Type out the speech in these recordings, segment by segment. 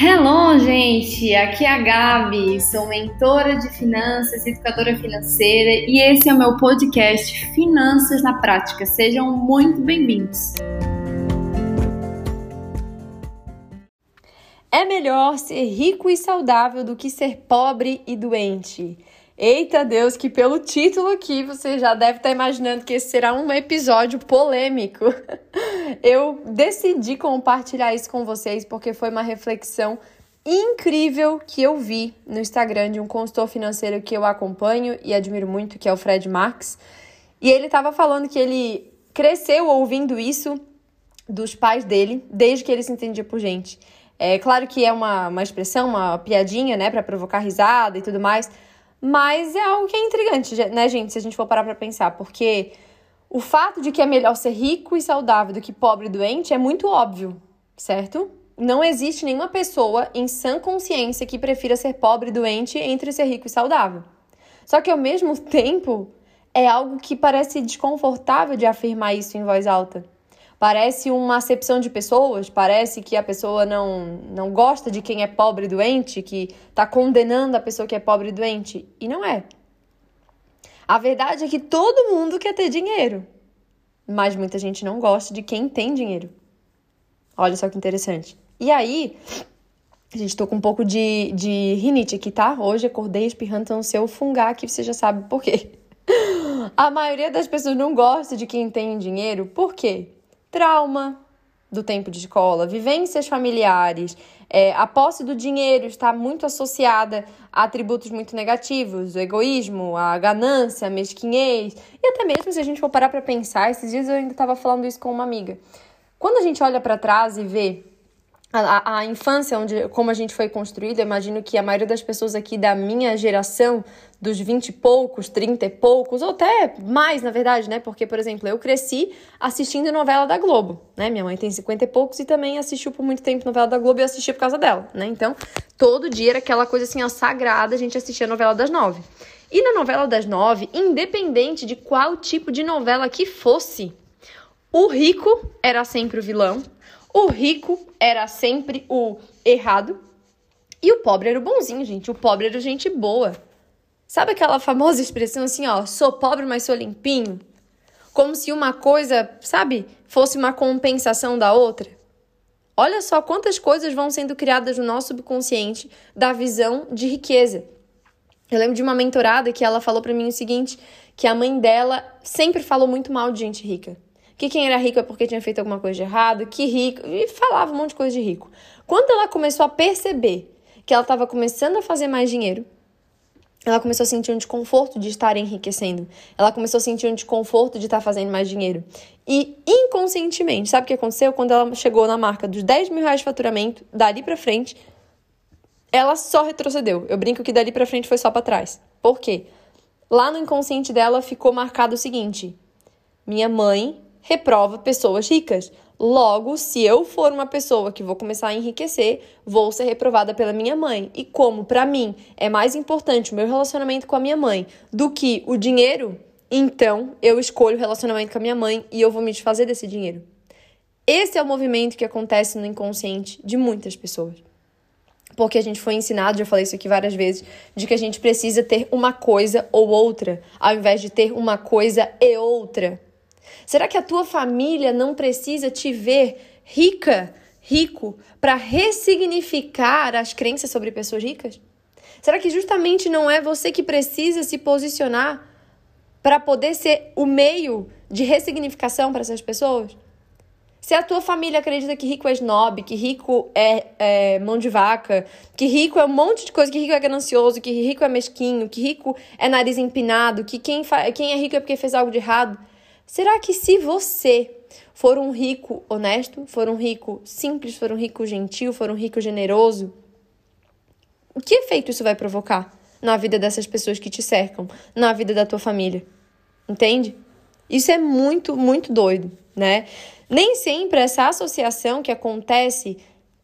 Hello, gente! Aqui é a Gabi, sou mentora de finanças, educadora financeira e esse é o meu podcast Finanças na Prática. Sejam muito bem-vindos! É melhor ser rico e saudável do que ser pobre e doente. Eita Deus, que pelo título aqui você já deve estar imaginando que esse será um episódio polêmico. Eu decidi compartilhar isso com vocês porque foi uma reflexão incrível que eu vi no Instagram de um consultor financeiro que eu acompanho e admiro muito, que é o Fred Marx. E ele estava falando que ele cresceu ouvindo isso dos pais dele, desde que ele se entendia por gente. É claro que é uma, uma expressão, uma piadinha, né, para provocar risada e tudo mais, mas é algo que é intrigante, né, gente, se a gente for parar pra pensar, porque o fato de que é melhor ser rico e saudável do que pobre e doente é muito óbvio, certo? Não existe nenhuma pessoa em sã consciência que prefira ser pobre e doente entre ser rico e saudável. Só que ao mesmo tempo, é algo que parece desconfortável de afirmar isso em voz alta. Parece uma acepção de pessoas, parece que a pessoa não, não gosta de quem é pobre e doente, que está condenando a pessoa que é pobre e doente. E não é. A verdade é que todo mundo quer ter dinheiro, mas muita gente não gosta de quem tem dinheiro. Olha só que interessante. E aí, gente tô com um pouco de, de rinite aqui, tá? Hoje acordei espirrando, então se eu fungar aqui, você já sabe por quê. A maioria das pessoas não gosta de quem tem dinheiro, por quê? Trauma do tempo de escola, vivências familiares, é, a posse do dinheiro está muito associada a atributos muito negativos, o egoísmo, a ganância, a mesquinhez, e até mesmo se a gente for parar para pensar, esses dias eu ainda estava falando isso com uma amiga. Quando a gente olha para trás e vê a, a, infância, onde, como a gente foi construído, imagino que a maioria das pessoas aqui da minha geração, dos 20 e poucos, 30 e poucos, ou até mais, na verdade, né? Porque, por exemplo, eu cresci assistindo novela da Globo, né? Minha mãe tem 50 e poucos e também assistiu por muito tempo novela da Globo e eu assisti por causa dela, né? Então, todo dia era aquela coisa assim, ó, sagrada, a gente assistia a novela das nove. E na novela das nove, independente de qual tipo de novela que fosse, o rico era sempre o vilão, o rico era sempre o errado e o pobre era o bonzinho, gente. O pobre era gente boa. Sabe aquela famosa expressão assim, ó, sou pobre, mas sou limpinho? Como se uma coisa, sabe, fosse uma compensação da outra. Olha só quantas coisas vão sendo criadas no nosso subconsciente da visão de riqueza. Eu lembro de uma mentorada que ela falou para mim o seguinte, que a mãe dela sempre falou muito mal de gente rica que quem era rico é porque tinha feito alguma coisa de errado, que rico, e falava um monte de coisa de rico. Quando ela começou a perceber que ela estava começando a fazer mais dinheiro, ela começou a sentir um desconforto de estar enriquecendo. Ela começou a sentir um desconforto de estar fazendo mais dinheiro. E inconscientemente, sabe o que aconteceu? Quando ela chegou na marca dos 10 mil reais de faturamento, dali pra frente, ela só retrocedeu. Eu brinco que dali pra frente foi só para trás. Por quê? Lá no inconsciente dela ficou marcado o seguinte: minha mãe reprova pessoas ricas. Logo, se eu for uma pessoa que vou começar a enriquecer, vou ser reprovada pela minha mãe. E como para mim é mais importante o meu relacionamento com a minha mãe do que o dinheiro, então eu escolho o relacionamento com a minha mãe e eu vou me desfazer desse dinheiro. Esse é o movimento que acontece no inconsciente de muitas pessoas. Porque a gente foi ensinado, já falei isso aqui várias vezes, de que a gente precisa ter uma coisa ou outra, ao invés de ter uma coisa e outra. Será que a tua família não precisa te ver rica, rico, para ressignificar as crenças sobre pessoas ricas? Será que justamente não é você que precisa se posicionar para poder ser o meio de ressignificação para essas pessoas? Se a tua família acredita que rico é snob, que rico é, é, mão de vaca, que rico é um monte de coisa, que rico é ganancioso, que rico é mesquinho, que rico é nariz empinado, que quem, quem é rico é porque fez algo de errado. Será que se você for um rico honesto, for um rico simples, for um rico gentil, for um rico generoso, o que efeito isso vai provocar na vida dessas pessoas que te cercam, na vida da tua família? Entende? Isso é muito, muito doido, né? Nem sempre essa associação que acontece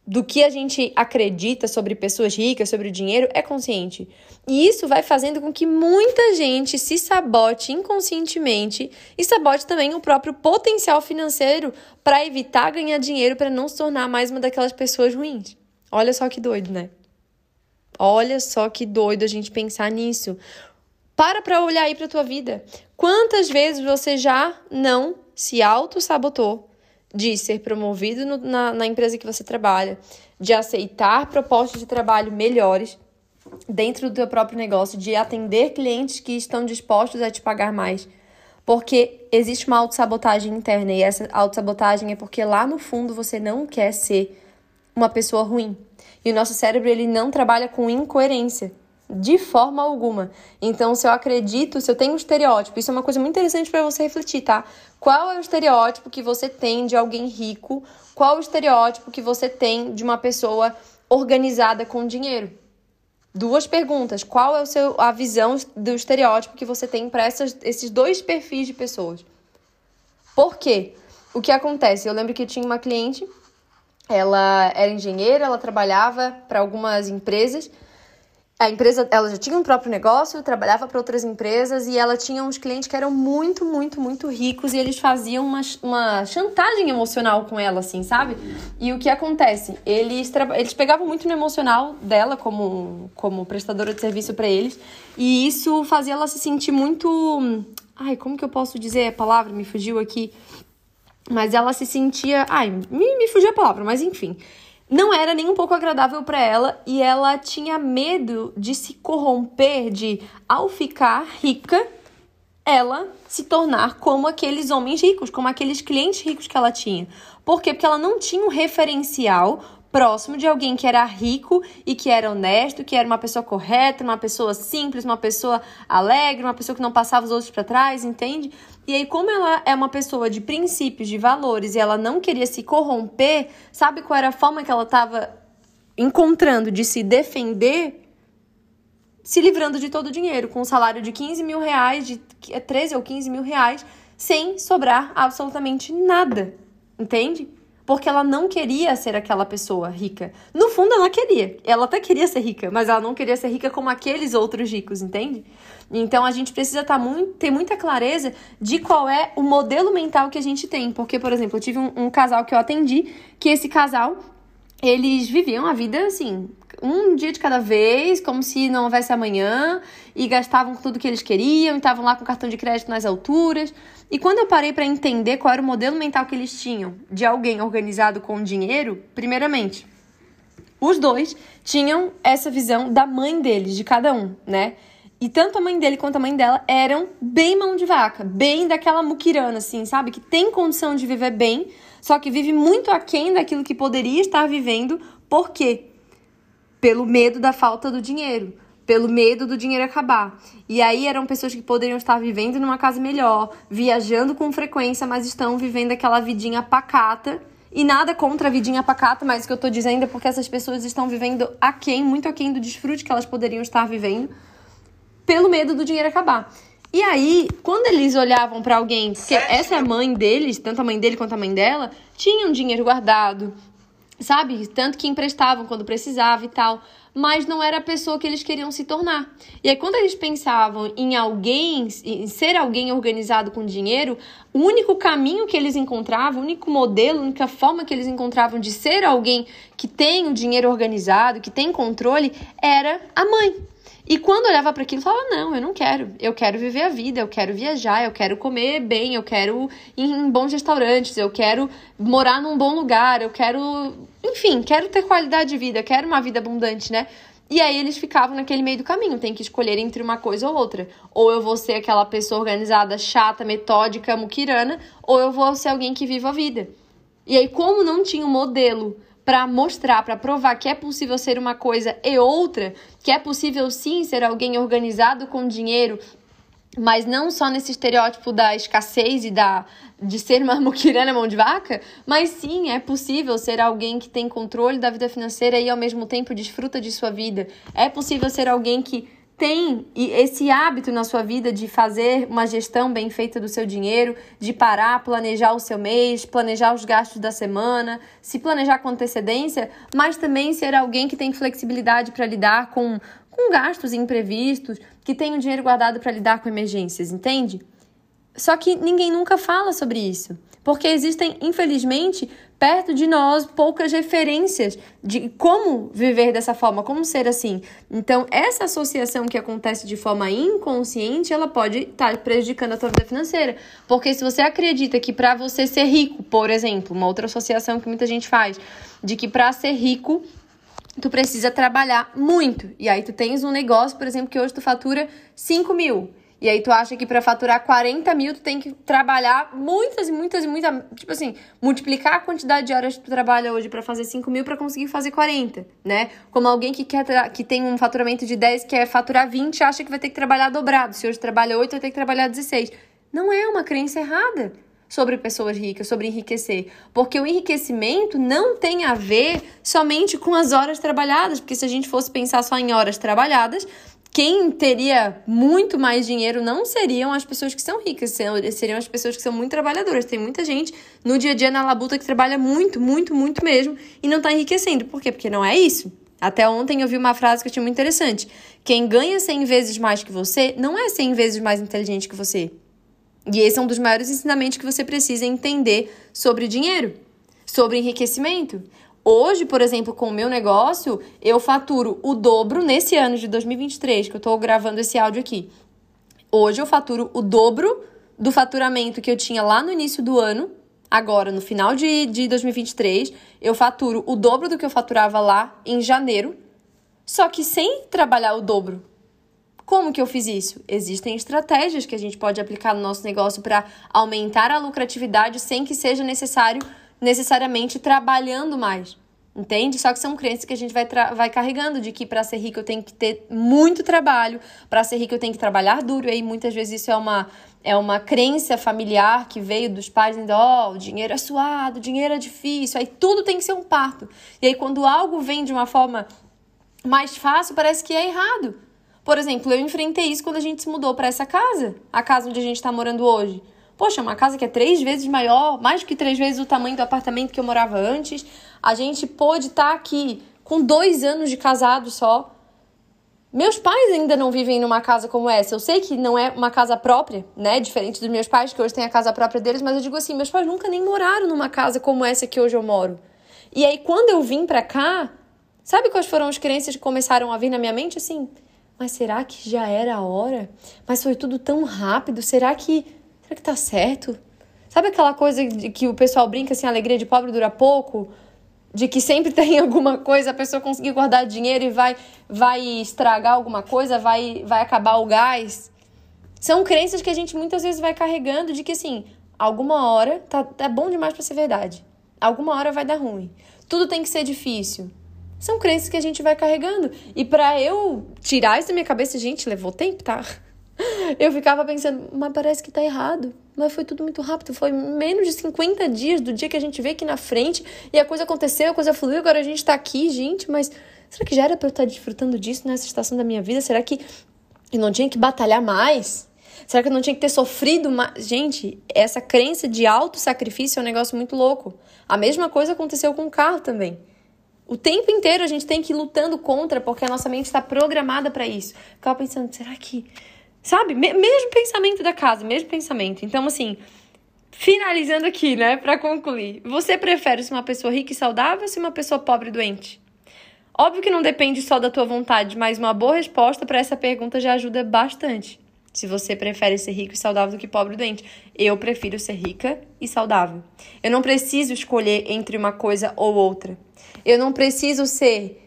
do que a gente acredita sobre pessoas ricas, sobre o dinheiro, é consciente. E isso vai fazendo com que muita gente se sabote inconscientemente e sabote também o próprio potencial financeiro para evitar ganhar dinheiro para não se tornar mais uma daquelas pessoas ruins. Olha só que doido, né? Olha só que doido a gente pensar nisso. Para para olhar aí para tua vida. Quantas vezes você já não se auto-sabotou de ser promovido no, na, na empresa que você trabalha, de aceitar propostas de trabalho melhores dentro do teu próprio negócio, de atender clientes que estão dispostos a te pagar mais? Porque existe uma autossabotagem interna e essa autossabotagem é porque lá no fundo você não quer ser uma pessoa ruim. E o nosso cérebro ele não trabalha com incoerência. De forma alguma. Então, se eu acredito, se eu tenho um estereótipo, isso é uma coisa muito interessante para você refletir, tá? Qual é o estereótipo que você tem de alguém rico? Qual o estereótipo que você tem de uma pessoa organizada com dinheiro? Duas perguntas. Qual é o seu, a visão do estereótipo que você tem para esses dois perfis de pessoas? Por quê? O que acontece? Eu lembro que tinha uma cliente, ela era engenheira, ela trabalhava para algumas empresas a empresa, ela já tinha um próprio negócio, trabalhava para outras empresas e ela tinha uns clientes que eram muito, muito, muito ricos e eles faziam uma, uma chantagem emocional com ela, assim, sabe? E o que acontece? Eles, eles pegavam muito no emocional dela como, como prestadora de serviço para eles e isso fazia ela se sentir muito. Ai, como que eu posso dizer a palavra? Me fugiu aqui. Mas ela se sentia. Ai, me, me fugiu a palavra, mas enfim não era nem um pouco agradável para ela e ela tinha medo de se corromper, de ao ficar rica, ela se tornar como aqueles homens ricos, como aqueles clientes ricos que ela tinha. Por quê? Porque ela não tinha um referencial próximo de alguém que era rico e que era honesto, que era uma pessoa correta, uma pessoa simples, uma pessoa alegre, uma pessoa que não passava os outros para trás, entende? E aí, como ela é uma pessoa de princípios, de valores, e ela não queria se corromper, sabe qual era a forma que ela estava encontrando de se defender? Se livrando de todo o dinheiro, com um salário de 15 mil reais, de 13 ou 15 mil reais, sem sobrar absolutamente nada. Entende? Porque ela não queria ser aquela pessoa rica. No fundo, ela queria. Ela até queria ser rica, mas ela não queria ser rica como aqueles outros ricos, entende? Então a gente precisa tá muito, ter muita clareza de qual é o modelo mental que a gente tem. Porque, por exemplo, eu tive um, um casal que eu atendi, que esse casal, eles viviam a vida assim, um dia de cada vez, como se não houvesse amanhã, e gastavam tudo que eles queriam, e estavam lá com cartão de crédito nas alturas. E quando eu parei para entender qual era o modelo mental que eles tinham de alguém organizado com dinheiro, primeiramente, os dois tinham essa visão da mãe deles, de cada um, né? E tanto a mãe dele quanto a mãe dela eram bem mão de vaca, bem daquela muquirana, assim, sabe? Que tem condição de viver bem, só que vive muito aquém daquilo que poderia estar vivendo. Por quê? Pelo medo da falta do dinheiro pelo medo do dinheiro acabar. E aí eram pessoas que poderiam estar vivendo numa casa melhor, viajando com frequência, mas estão vivendo aquela vidinha pacata. E nada contra a vidinha pacata, mas o que eu tô dizendo é porque essas pessoas estão vivendo aquém, muito aquém do desfrute que elas poderiam estar vivendo, pelo medo do dinheiro acabar. E aí, quando eles olhavam para alguém, porque essa é a mãe deles, tanto a mãe dele quanto a mãe dela, tinham dinheiro guardado, sabe? Tanto que emprestavam quando precisava e tal mas não era a pessoa que eles queriam se tornar. E aí, quando eles pensavam em alguém, em ser alguém organizado com dinheiro, o único caminho que eles encontravam, o único modelo, a única forma que eles encontravam de ser alguém que tem o dinheiro organizado, que tem controle, era a mãe. E quando olhava para aquilo, falava: Não, eu não quero. Eu quero viver a vida, eu quero viajar, eu quero comer bem, eu quero ir em bons restaurantes, eu quero morar num bom lugar, eu quero. Enfim, quero ter qualidade de vida, quero uma vida abundante, né? E aí eles ficavam naquele meio do caminho, tem que escolher entre uma coisa ou outra. Ou eu vou ser aquela pessoa organizada, chata, metódica, muquirana, ou eu vou ser alguém que viva a vida. E aí, como não tinha um modelo para mostrar, para provar que é possível ser uma coisa e outra, que é possível sim ser alguém organizado com dinheiro, mas não só nesse estereótipo da escassez e da de ser uma muquirana mão de vaca, mas sim é possível ser alguém que tem controle da vida financeira e ao mesmo tempo desfruta de sua vida. É possível ser alguém que tem esse hábito na sua vida de fazer uma gestão bem feita do seu dinheiro, de parar, planejar o seu mês, planejar os gastos da semana, se planejar com antecedência, mas também ser alguém que tem flexibilidade para lidar com, com gastos imprevistos, que tem o dinheiro guardado para lidar com emergências, entende? Só que ninguém nunca fala sobre isso. Porque existem, infelizmente, perto de nós poucas referências de como viver dessa forma, como ser assim. Então, essa associação que acontece de forma inconsciente, ela pode estar prejudicando a tua vida financeira. Porque se você acredita que para você ser rico, por exemplo, uma outra associação que muita gente faz, de que para ser rico tu precisa trabalhar muito. E aí tu tens um negócio, por exemplo, que hoje tu fatura 5 mil. E aí tu acha que para faturar 40 mil tu tem que trabalhar muitas e muitas e muitas. Tipo assim, multiplicar a quantidade de horas que tu trabalha hoje para fazer 5 mil para conseguir fazer 40, né? Como alguém que quer que tem um faturamento de 10, quer faturar 20, acha que vai ter que trabalhar dobrado. Se hoje trabalha 8, vai ter que trabalhar 16. Não é uma crença errada sobre pessoas ricas, sobre enriquecer. Porque o enriquecimento não tem a ver somente com as horas trabalhadas, porque se a gente fosse pensar só em horas trabalhadas, quem teria muito mais dinheiro não seriam as pessoas que são ricas, seriam as pessoas que são muito trabalhadoras. Tem muita gente no dia a dia na labuta que trabalha muito, muito, muito mesmo e não está enriquecendo. Por quê? Porque não é isso. Até ontem eu vi uma frase que eu achei muito interessante. Quem ganha 100 vezes mais que você não é 100 vezes mais inteligente que você. E esse é um dos maiores ensinamentos que você precisa entender sobre dinheiro, sobre enriquecimento. Hoje, por exemplo, com o meu negócio, eu faturo o dobro nesse ano de 2023, que eu estou gravando esse áudio aqui. Hoje eu faturo o dobro do faturamento que eu tinha lá no início do ano. Agora, no final de, de 2023, eu faturo o dobro do que eu faturava lá em janeiro, só que sem trabalhar o dobro. Como que eu fiz isso? Existem estratégias que a gente pode aplicar no nosso negócio para aumentar a lucratividade sem que seja necessário necessariamente trabalhando mais. Entende? Só que são crenças que a gente vai, vai carregando de que para ser rico eu tenho que ter muito trabalho, para ser rico eu tenho que trabalhar duro. E aí muitas vezes isso é uma, é uma crença familiar que veio dos pais dizendo: ó, oh, o dinheiro é suado, o dinheiro é difícil, aí tudo tem que ser um parto. E aí quando algo vem de uma forma mais fácil, parece que é errado. Por exemplo, eu enfrentei isso quando a gente se mudou para essa casa, a casa onde a gente está morando hoje. Poxa, uma casa que é três vezes maior, mais do que três vezes o tamanho do apartamento que eu morava antes. A gente pôde estar tá aqui com dois anos de casado só. Meus pais ainda não vivem numa casa como essa. Eu sei que não é uma casa própria, né? Diferente dos meus pais, que hoje têm a casa própria deles, mas eu digo assim: meus pais nunca nem moraram numa casa como essa que hoje eu moro. E aí, quando eu vim pra cá, sabe quais foram as crenças que começaram a vir na minha mente? Assim, mas será que já era a hora? Mas foi tudo tão rápido? Será que Será que tá certo? Sabe aquela coisa de que o pessoal brinca assim, a alegria de pobre dura pouco? De que sempre tem alguma coisa, a pessoa conseguir guardar dinheiro e vai, vai estragar alguma coisa, vai, vai acabar o gás. São crenças que a gente muitas vezes vai carregando de que assim, alguma hora tá, tá bom demais para ser verdade. Alguma hora vai dar ruim. Tudo tem que ser difícil. São crenças que a gente vai carregando. E para eu tirar isso da minha cabeça, gente, levou tempo, tá? Eu ficava pensando, mas parece que tá errado. Mas foi tudo muito rápido. Foi menos de 50 dias do dia que a gente veio aqui na frente e a coisa aconteceu, a coisa fluiu, agora a gente tá aqui, gente. Mas será que já era pra eu estar desfrutando disso nessa estação da minha vida? Será que eu não tinha que batalhar mais? Será que eu não tinha que ter sofrido mais? Gente, essa crença de auto-sacrifício é um negócio muito louco. A mesma coisa aconteceu com o carro também. O tempo inteiro a gente tem que ir lutando contra, porque a nossa mente está programada para isso. Ficava pensando, será que Sabe? Mesmo pensamento da casa, mesmo pensamento. Então, assim, finalizando aqui, né, para concluir. Você prefere ser uma pessoa rica e saudável ou ser uma pessoa pobre e doente? Óbvio que não depende só da tua vontade, mas uma boa resposta para essa pergunta já ajuda bastante. Se você prefere ser rico e saudável do que pobre e doente, eu prefiro ser rica e saudável. Eu não preciso escolher entre uma coisa ou outra. Eu não preciso ser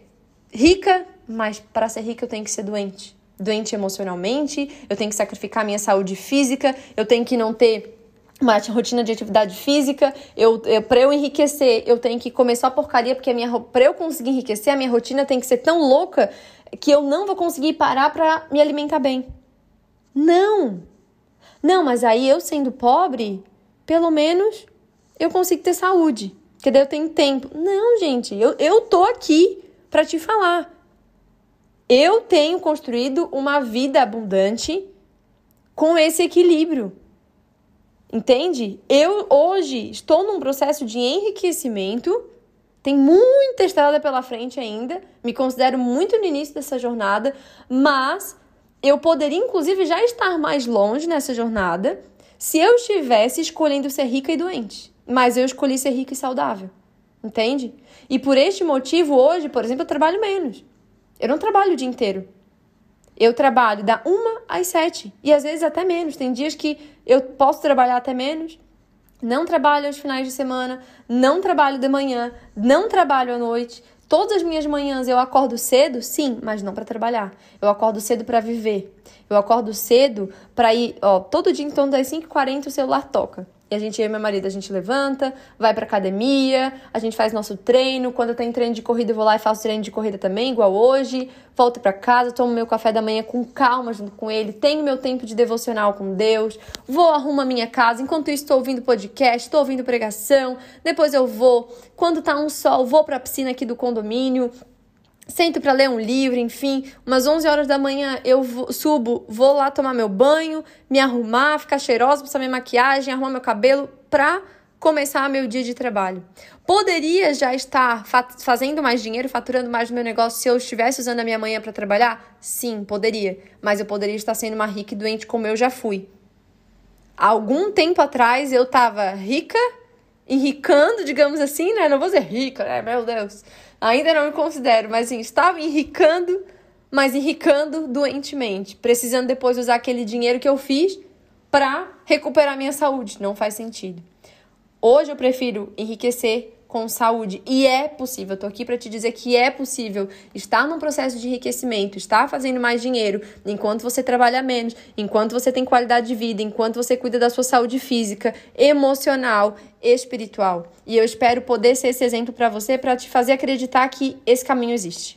rica, mas para ser rica eu tenho que ser doente doente emocionalmente, eu tenho que sacrificar minha saúde física, eu tenho que não ter uma rotina de atividade física, eu, eu para eu enriquecer, eu tenho que comer só porcaria, porque a minha para eu conseguir enriquecer, a minha rotina tem que ser tão louca que eu não vou conseguir parar para me alimentar bem. Não. Não, mas aí eu sendo pobre, pelo menos eu consigo ter saúde, porque daí eu tenho tempo. Não, gente, eu, eu tô aqui para te falar. Eu tenho construído uma vida abundante com esse equilíbrio. Entende? Eu hoje estou num processo de enriquecimento. Tem muita estrada pela frente ainda. Me considero muito no início dessa jornada, mas eu poderia inclusive já estar mais longe nessa jornada se eu estivesse escolhendo ser rica e doente, mas eu escolhi ser rica e saudável. Entende? E por este motivo, hoje, por exemplo, eu trabalho menos. Eu não trabalho o dia inteiro. Eu trabalho da uma às sete e às vezes até menos. Tem dias que eu posso trabalhar até menos. Não trabalho aos finais de semana, não trabalho de manhã, não trabalho à noite. Todas as minhas manhãs eu acordo cedo, sim, mas não para trabalhar. Eu acordo cedo para viver. Eu acordo cedo para ir, ó, todo dia torno das 5h40 o celular toca. E a gente, eu e meu marido, a gente levanta, vai pra academia, a gente faz nosso treino. Quando tenho treino de corrida, eu vou lá e faço treino de corrida também, igual hoje. Volto para casa, tomo meu café da manhã com calma junto com ele, tenho meu tempo de devocional com Deus, vou arrumar minha casa. Enquanto isso, estou ouvindo podcast, estou ouvindo pregação. Depois eu vou, quando tá um sol, vou pra piscina aqui do condomínio, sento para ler um livro, enfim, umas 11 horas da manhã eu subo, vou lá tomar meu banho, me arrumar, ficar cheirosa, passar minha maquiagem, arrumar meu cabelo pra começar meu dia de trabalho. Poderia já estar fazendo mais dinheiro, faturando mais no meu negócio se eu estivesse usando a minha manhã para trabalhar? Sim, poderia, mas eu poderia estar sendo uma rica e doente como eu já fui. Algum tempo atrás eu tava rica, enricando, digamos assim, né? Não vou dizer rica, né? Meu Deus Ainda não me considero, mas sim, estava enricando, mas enricando doentemente, precisando depois usar aquele dinheiro que eu fiz para recuperar minha saúde. Não faz sentido. Hoje eu prefiro enriquecer com saúde. E é possível, eu tô aqui para te dizer que é possível estar num processo de enriquecimento, estar fazendo mais dinheiro, enquanto você trabalha menos, enquanto você tem qualidade de vida, enquanto você cuida da sua saúde física, emocional, espiritual. E eu espero poder ser esse exemplo para você para te fazer acreditar que esse caminho existe.